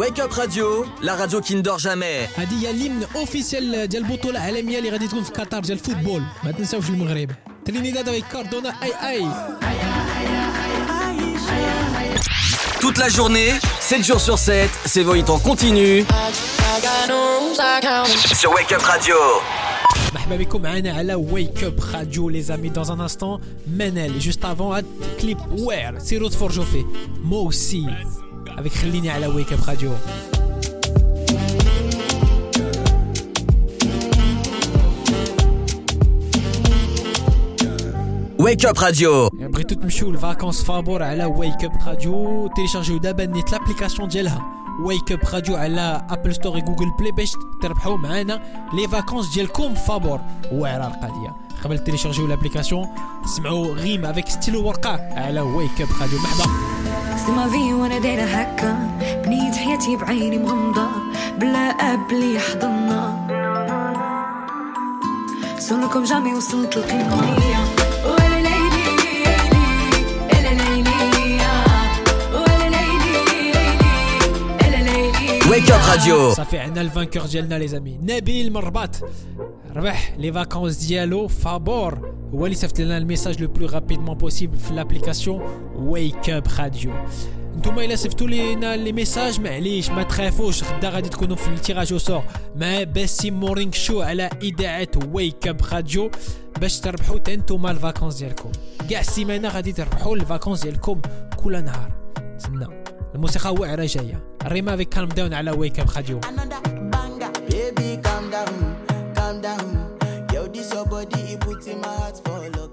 Wake Up Radio, la radio qui ne dort jamais. هذه هي اليمن اوفيسيال ديال البطوله العالميه اللي غادي تكون في قطر ديال الفوتبول ما تنساوش المغرب ترينيداد avec كاردونا اي اي Toute la journée, 7 jours sur 7, c'est Voït en continu sur Wake Up Radio. مرحبا بكم معنا على ويك اب راديو لي زامي دون ان انستون منال جوست افون هاد كليب وير سيرو تفرجوا فيه موسي افيك خليني على ويك اب راديو Wake Up Radio. بغيتو تمشيو لفاكونس فابور على ويك اب راديو تيليشارجيو دابا نيت لابليكاسيون ديالها. ويك اب راديو على ابل ستور جوجل بلاي باش تربحوا معانا لي فاكونس ديالكم فابور. واعره القضية قبل تيليشارجيو لابليكاسيون سمعوا غيم افيك ستيلو ورقة على ويك اب راديو مرحبا. ما في وأنا دايرة هكا. بنيت حياتي بعيني مغمضة. بلا أب اللي يحضننا سولكم جامي وصلت القمة. Wake Up Radio. صافي عندنا الفانكور ديالنا لي زامي نبيل من الرباط ربح لي فاكونس ديالو فابور هو اللي صيفط لنا الميساج لو بلو رابيدمون بوسيبل في لابليكاسيون ويك اب راديو نتوما الا صيفطوا لينا لي ميساج معليش ما تخافوش غدا غادي تكونوا في التيراج او سور مع باسم مورينغ شو على اذاعه ويك اب راديو باش تربحوا تا نتوما الفاكونس ديالكم كاع السيمانه غادي تربحوا الفاكونس ديالكم كل نهار تسنى الموسيقى واعره جاية الريما افيك كالم داون على ويك اب banger. Baby, calm down, calm down. Yo, this your body, it puts in my heart for lockdown.